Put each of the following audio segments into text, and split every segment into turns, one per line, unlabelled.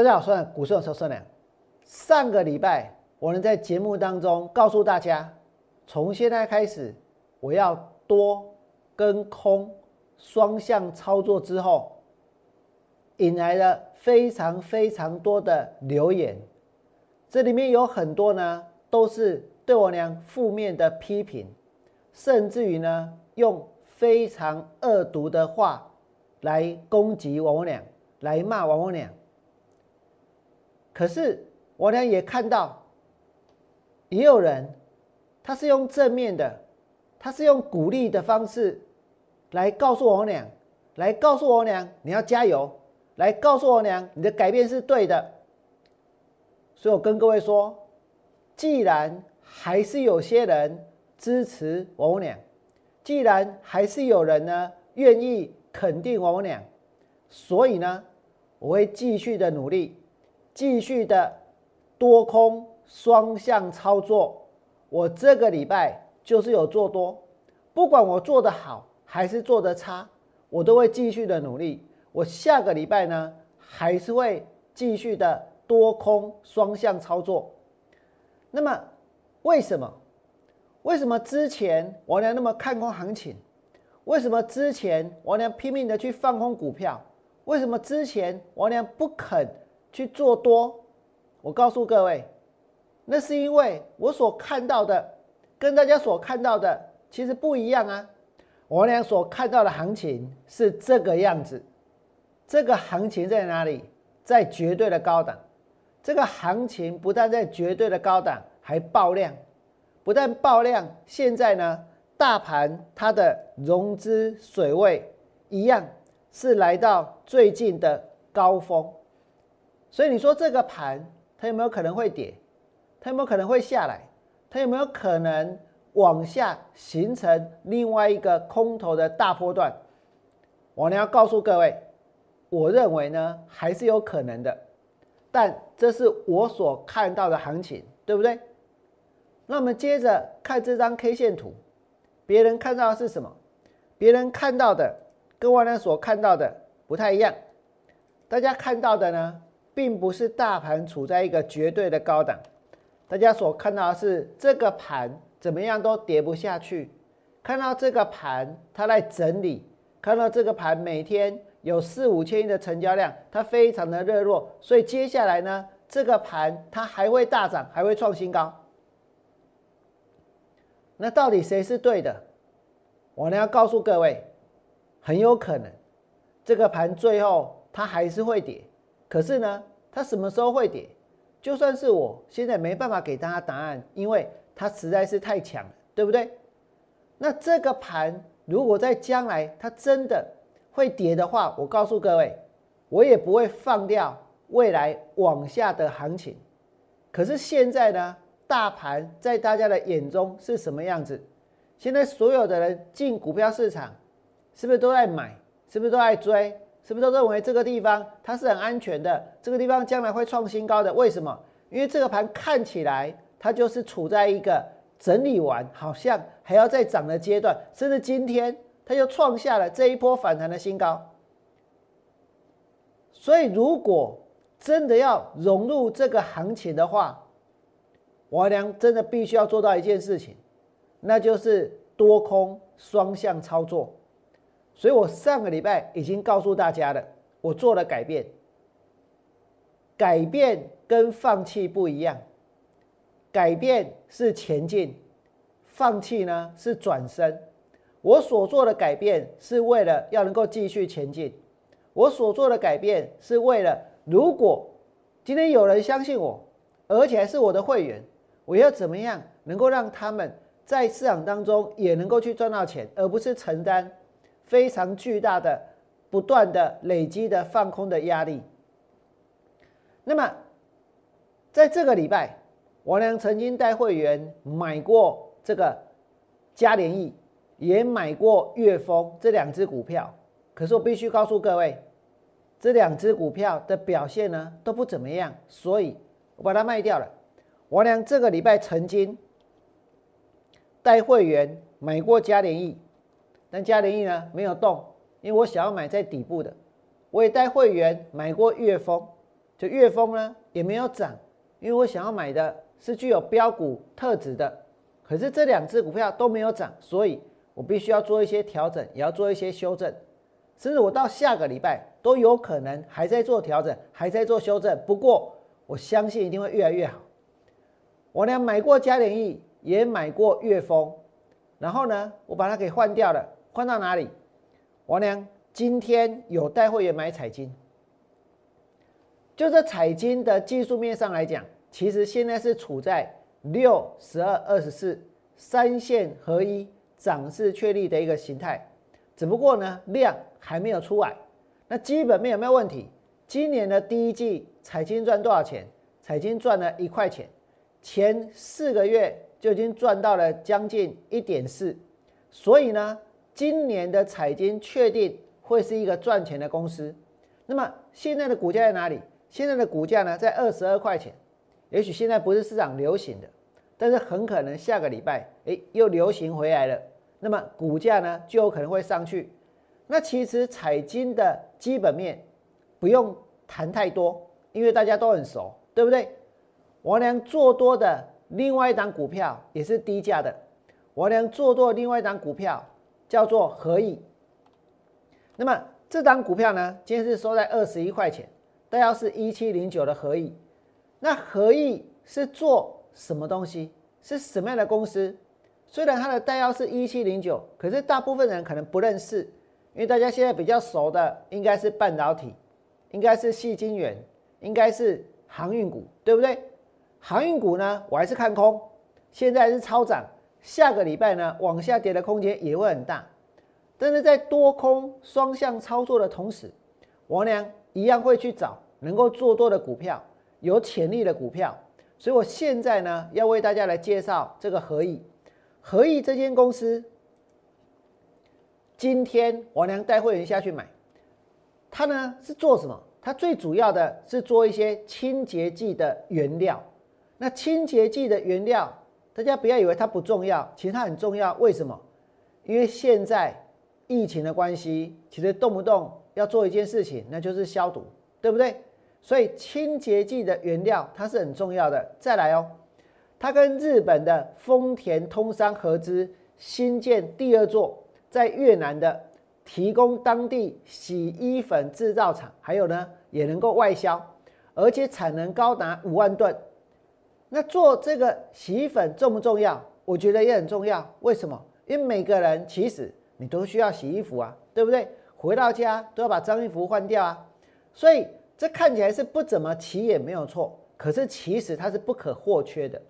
大家好，我是股市的车孙良。上个礼拜，我能在节目当中告诉大家，从现在开始，我要多跟空双向操作之后，引来了非常非常多的留言。这里面有很多呢，都是对我娘负面的批评，甚至于呢，用非常恶毒的话来攻击王我娘，来骂王我娘。可是我呢也看到，也有人，他是用正面的，他是用鼓励的方式，来告诉我娘，来告诉我娘你要加油，来告诉我娘你的改变是对的。所以我跟各位说，既然还是有些人支持我娘，既然还是有人呢愿意肯定我娘，所以呢，我会继续的努力。继续的多空双向操作，我这个礼拜就是有做多，不管我做的好还是做的差，我都会继续的努力。我下个礼拜呢，还是会继续的多空双向操作。那么，为什么？为什么之前我娘那么看空行情？为什么之前我娘拼命的去放空股票？为什么之前我娘不肯？去做多，我告诉各位，那是因为我所看到的跟大家所看到的其实不一样啊。我俩所看到的行情是这个样子，这个行情在哪里？在绝对的高档。这个行情不但在绝对的高档，还爆量。不但爆量，现在呢，大盘它的融资水位一样是来到最近的高峰。所以你说这个盘它有没有可能会跌？它有没有可能会下来？它有没有可能往下形成另外一个空头的大波段？我呢要告诉各位，我认为呢还是有可能的，但这是我所看到的行情，对不对？那我们接着看这张 K 线图，别人看到的是什么？别人看到的跟我呢所看到的不太一样，大家看到的呢？并不是大盘处在一个绝对的高档，大家所看到的是这个盘怎么样都跌不下去，看到这个盘它在整理，看到这个盘每天有四五千亿的成交量，它非常的热络，所以接下来呢，这个盘它还会大涨，还会创新高。那到底谁是对的？我呢要告诉各位，很有可能这个盘最后它还是会跌。可是呢，它什么时候会跌？就算是我现在没办法给大家答案，因为它实在是太强了，对不对？那这个盘如果在将来它真的会跌的话，我告诉各位，我也不会放掉未来往下的行情。可是现在呢，大盘在大家的眼中是什么样子？现在所有的人进股票市场，是不是都在买？是不是都在追？是不是都认为这个地方它是很安全的？这个地方将来会创新高的？为什么？因为这个盘看起来它就是处在一个整理完，好像还要再涨的阶段，甚至今天它又创下了这一波反弹的新高。所以，如果真的要融入这个行情的话，我娘真的必须要做到一件事情，那就是多空双向操作。所以我上个礼拜已经告诉大家了，我做了改变。改变跟放弃不一样，改变是前进，放弃呢是转身。我所做的改变是为了要能够继续前进，我所做的改变是为了，如果今天有人相信我，而且还是我的会员，我要怎么样能够让他们在市场当中也能够去赚到钱，而不是承担。非常巨大的、不断的累积的放空的压力。那么，在这个礼拜，王良曾经带会员买过这个嘉联益，也买过粤丰这两只股票。可是我必须告诉各位，这两只股票的表现呢都不怎么样，所以我把它卖掉了。王良这个礼拜曾经带会员买过嘉联益。但嘉联益呢没有动，因为我想要买在底部的。我也带会员买过粤丰，就粤丰呢也没有涨，因为我想要买的是具有标股特质的，可是这两只股票都没有涨，所以我必须要做一些调整，也要做一些修正，甚至我到下个礼拜都有可能还在做调整，还在做修正。不过我相信一定会越来越好。我呢买过嘉联益，也买过粤丰，然后呢，我把它给换掉了，换到哪里？王良今天有带会员买彩金，就这彩金的技术面上来讲，其实现在是处在六十二二十四三线合一涨势确立的一个形态，只不过呢量还没有出来，那基本面有没有问题？今年的第一季彩金赚多少钱？彩金赚了一块钱，前四个月就已经赚到了将近一点四，所以呢。今年的彩金确定会是一个赚钱的公司，那么现在的股价在哪里？现在的股价呢，在二十二块钱。也许现在不是市场流行的，但是很可能下个礼拜，哎，又流行回来了。那么股价呢，就有可能会上去。那其实彩金的基本面不用谈太多，因为大家都很熟，对不对？王良做多的另外一档股票也是低价的，王良做多的另外一档股票。叫做合意，那么这张股票呢，今天是收在二十一块钱，代号是一七零九的合意。那合意是做什么东西？是什么样的公司？虽然它的代号是一七零九，可是大部分人可能不认识，因为大家现在比较熟的应该是半导体，应该是细晶圆，应该是航运股，对不对？航运股呢，我还是看空，现在是超涨。下个礼拜呢，往下跌的空间也会很大，但是在多空双向操作的同时，王良一样会去找能够做多的股票，有潜力的股票。所以我现在呢，要为大家来介绍这个合意。合意这间公司，今天王良带会员下去买，它呢是做什么？它最主要的是做一些清洁剂的原料。那清洁剂的原料。大家不要以为它不重要，其实它很重要。为什么？因为现在疫情的关系，其实动不动要做一件事情，那就是消毒，对不对？所以清洁剂的原料它是很重要的。再来哦，它跟日本的丰田通商合资新建第二座在越南的提供当地洗衣粉制造厂，还有呢也能够外销，而且产能高达五万吨。那做这个洗衣粉重不重要？我觉得也很重要。为什么？因为每个人其实你都需要洗衣服啊，对不对？回到家都要把脏衣服换掉啊。所以这看起来是不怎么起眼，没有错。可是其实它是不可或缺的。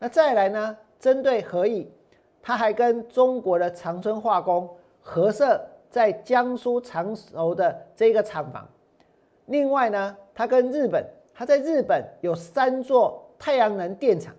那再来呢？针对何以，它还跟中国的长春化工合设在江苏常熟的这个厂房。另外呢，它跟日本，它在日本有三座。太阳能电厂，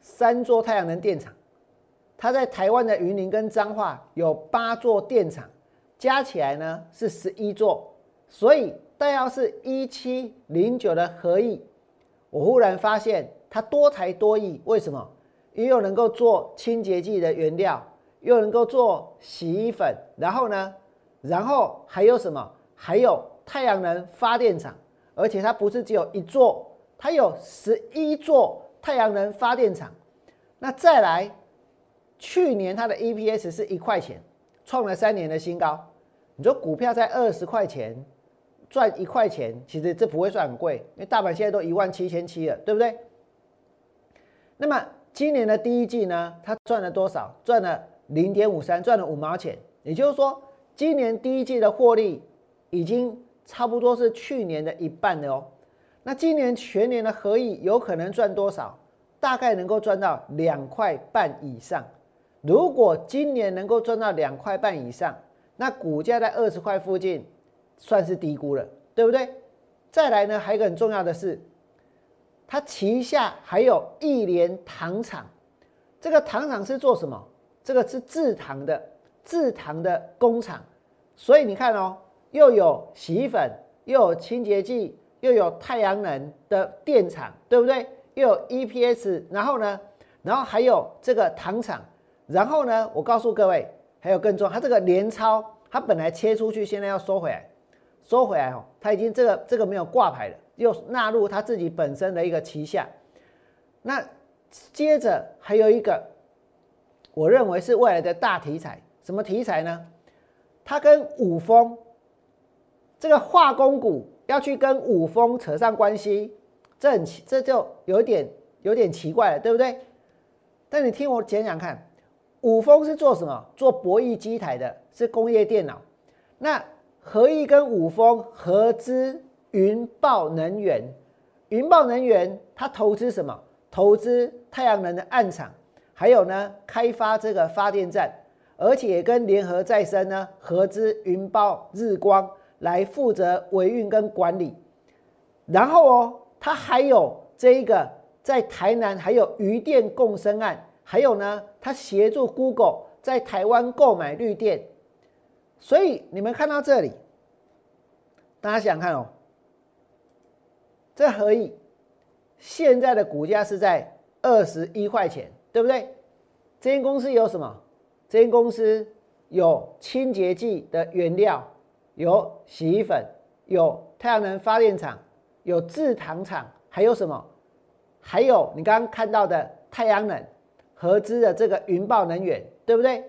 三座太阳能电厂，它在台湾的云林跟彰化有八座电厂，加起来呢是十一座，所以但要是一七零九的合意，我忽然发现它多才多艺，为什么？又能够做清洁剂的原料，又能够做洗衣粉，然后呢，然后还有什么？还有太阳能发电厂，而且它不是只有一座。它有十一座太阳能发电厂，那再来，去年它的 EPS 是一块钱，创了三年的新高。你说股票在二十块钱赚一块钱，其实这不会算很贵，因为大盘现在都一万七千七了，对不对？那么今年的第一季呢，它赚了多少？赚了零点五三，赚了五毛钱。也就是说，今年第一季的获利已经差不多是去年的一半了哦。那今年全年的合意有可能赚多少？大概能够赚到两块半以上。如果今年能够赚到两块半以上，那股价在二十块附近算是低估了，对不对？再来呢，还有一个很重要的是，它旗下还有一联糖厂。这个糖厂是做什么？这个是制糖的，制糖的工厂。所以你看哦，又有洗衣粉，又有清洁剂。又有太阳能的电厂，对不对？又有 EPS，然后呢，然后还有这个糖厂，然后呢，我告诉各位，还有更重要，它这个连超，它本来切出去，现在要收回来，收回来哦，它已经这个这个没有挂牌了，又纳入它自己本身的一个旗下。那接着还有一个，我认为是未来的大题材，什么题材呢？它跟五峰这个化工股要去跟五峰扯上关系，这很奇，这就有点有点奇怪了，对不对？但你听我讲讲看，五峰是做什么？做博弈机台的，是工业电脑。那合一跟五峰合资云豹能源，云豹能源它投资什么？投资太阳能的暗场，还有呢开发这个发电站，而且跟联合再生呢合资云豹日光来负责维运跟管理。然后哦，他还有这一个在台南还有余电共生案，还有呢他协助 Google 在台湾购买绿电。所以你们看到这里，大家想看哦，这合意现在的股价是在二十一块钱，对不对？这间公司有什么？这间公司有清洁剂的原料，有洗衣粉，有太阳能发电厂，有制糖厂，还有什么？还有你刚刚看到的太阳能合资的这个云豹能源，对不对？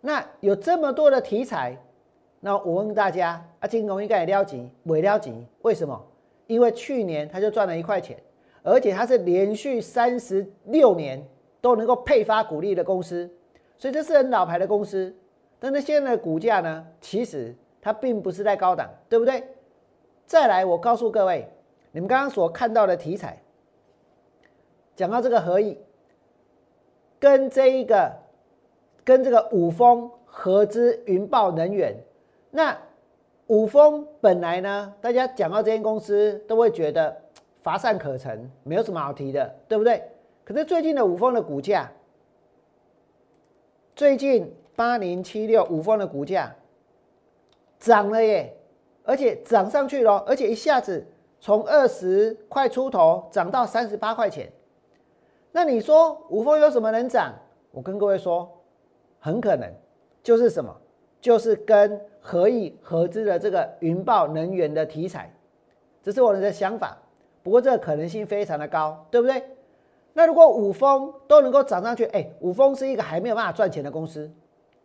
那有这么多的题材，那我问大家，啊，金融应该也了解，未了解？为什么？因为去年他就赚了一块钱，而且它是连续三十六年都能够配发股利的公司，所以这是很老牌的公司。但是现在的股价呢，其实它并不是在高档，对不对？再来，我告诉各位，你们刚刚所看到的题材，讲到这个合意，跟这一个。跟这个五峰合资云豹能源，那五峰本来呢，大家讲到这间公司都会觉得乏善可陈，没有什么好提的，对不对？可是最近的五峰的股价，最近八零七六五峰的股价涨了耶，而且涨上去了，而且一下子从二十块出头涨到三十八块钱。那你说五峰有什么能涨？我跟各位说。很可能就是什么，就是跟合意合资的这个云豹能源的题材，这是我的想法。不过这个可能性非常的高，对不对？那如果五峰都能够涨上去，哎，五峰是一个还没有办法赚钱的公司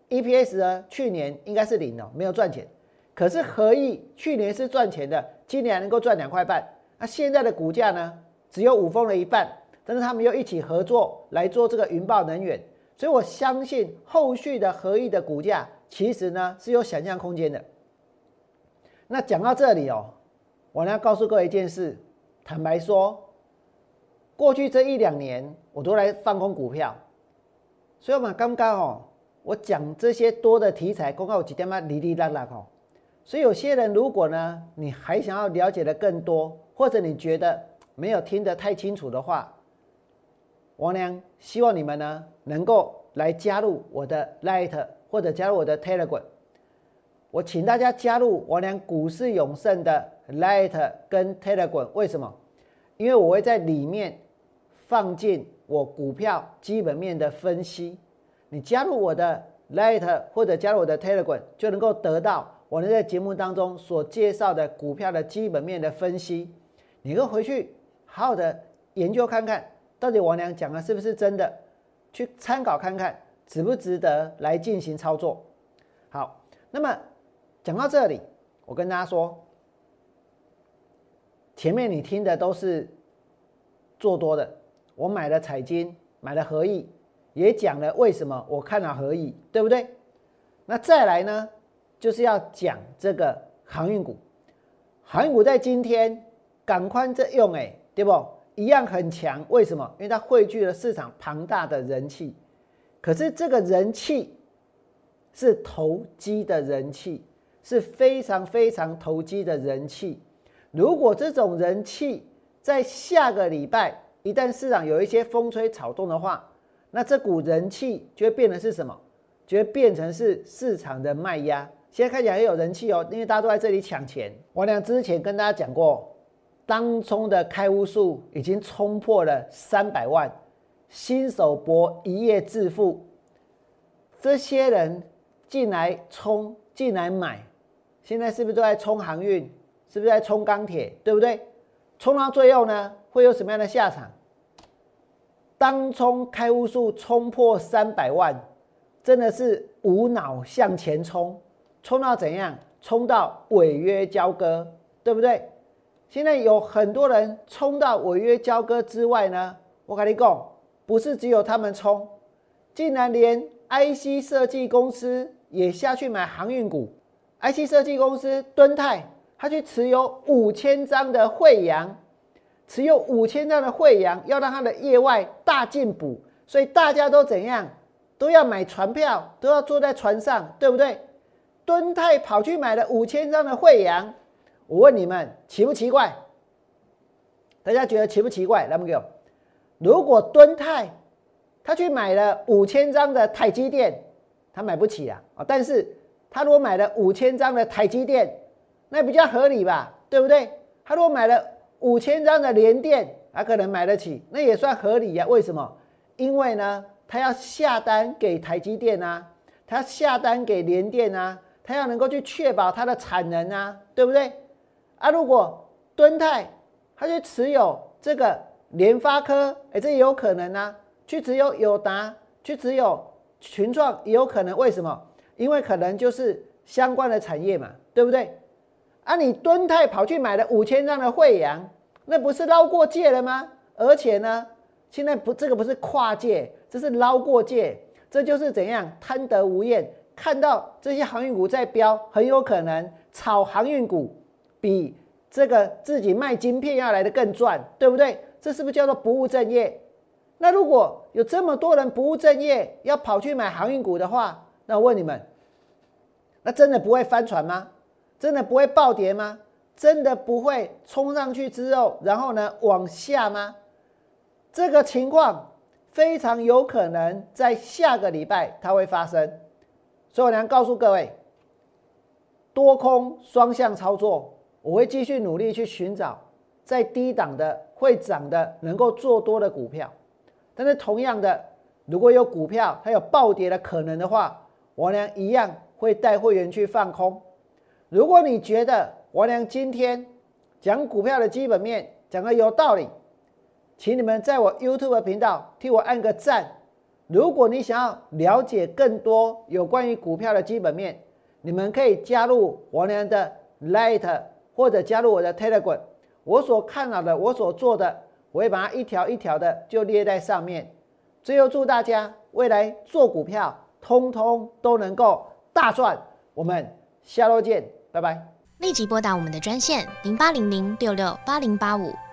，EPS 呢去年应该是零哦，没有赚钱。可是合意去年是赚钱的，今年能够赚两块半。那现在的股价呢，只有五峰的一半，但是他们又一起合作来做这个云豹能源。所以我相信后续的合意的股价其实呢是有想象空间的。那讲到这里哦，我要告诉各位一件事，坦白说，过去这一两年我都来放空股票，所以我们刚刚哦，我讲这些多的题材，公告几点嘛，哩哩啦啦哦。所以有些人如果呢，你还想要了解的更多，或者你觉得没有听得太清楚的话，王良希望你们呢能够来加入我的 Light 或者加入我的 Telegram。我请大家加入王良股市永胜的 Light 跟 Telegram。为什么？因为我会在里面放进我股票基本面的分析。你加入我的 Light 或者加入我的 Telegram，就能够得到我能在节目当中所介绍的股票的基本面的分析。你可以回去好好的研究看看。到底王良讲的是不是真的？去参考看看，值不值得来进行操作？好，那么讲到这里，我跟大家说，前面你听的都是做多的，我买了彩金，买了合意，也讲了为什么我看了合意，对不对？那再来呢，就是要讲这个航运股，航运股在今天赶快在用哎，对不？一样很强，为什么？因为它汇聚了市场庞大的人气，可是这个人气是投机的人气，是非常非常投机的人气。如果这种人气在下个礼拜一旦市场有一些风吹草动的话，那这股人气就会变成是什么？就会变成是市场的卖压。现在看起来很有人气哦，因为大家都在这里抢钱。我俩之前跟大家讲过。当冲的开户数已经冲破了三百万，新手博一夜致富，这些人进来冲进来买，现在是不是都在冲航运？是不是在冲钢铁？对不对？冲到最后呢，会有什么样的下场？当冲开户数冲破三百万，真的是无脑向前冲，冲到怎样？冲到违约交割，对不对？现在有很多人冲到违约交割之外呢，我跟你讲，不是只有他们冲，竟然连 IC 设计公司也下去买航运股。IC 设计公司敦泰，他去持有五千张的惠阳。持有五千张的惠阳，要让他的业外大进补，所以大家都怎样，都要买船票，都要坐在船上，对不对？敦泰跑去买了五千张的惠阳，我问你们奇不奇怪？大家觉得奇不奇怪？来不给。如果敦泰他去买了五千张的台积电，他买不起啊啊！但是他如果买了五千张的台积电，那比较合理吧，对不对？他如果买了。五千张的联电，他可能买得起，那也算合理呀。为什么？因为呢，他要下单给台积电啊，他下单给联电啊，他要能够去确保它的产能啊，对不对？啊，如果敦泰他去持有这个联发科，哎，这也有可能啊。去持有友达，去持有群创也有可能。为什么？因为可能就是相关的产业嘛，对不对？啊！你敦泰跑去买了五千张的惠阳，那不是捞过界了吗？而且呢，现在不，这个不是跨界，这是捞过界，这就是怎样贪得无厌。看到这些航运股在飙，很有可能炒航运股比这个自己卖晶片要来的更赚，对不对？这是不是叫做不务正业？那如果有这么多人不务正业，要跑去买航运股的话，那我问你们，那真的不会翻船吗？真的不会暴跌吗？真的不会冲上去之后，然后呢往下吗？这个情况非常有可能在下个礼拜它会发生。所以我想告诉各位，多空双向操作，我会继续努力去寻找在低档的会涨的能够做多的股票。但是同样的，如果有股票它有暴跌的可能的话，我俩一样会带会员去放空。如果你觉得王良今天讲股票的基本面讲的有道理，请你们在我 YouTube 频道替我按个赞。如果你想要了解更多有关于股票的基本面，你们可以加入王良的 Light 或者加入我的 Telegram。我所看到的，我所做的，我会把它一条一条的就列在上面。最后祝大家未来做股票，通通都能够大赚。我们下周见。拜拜！
立即拨打我们的专线零八零零六六八零八五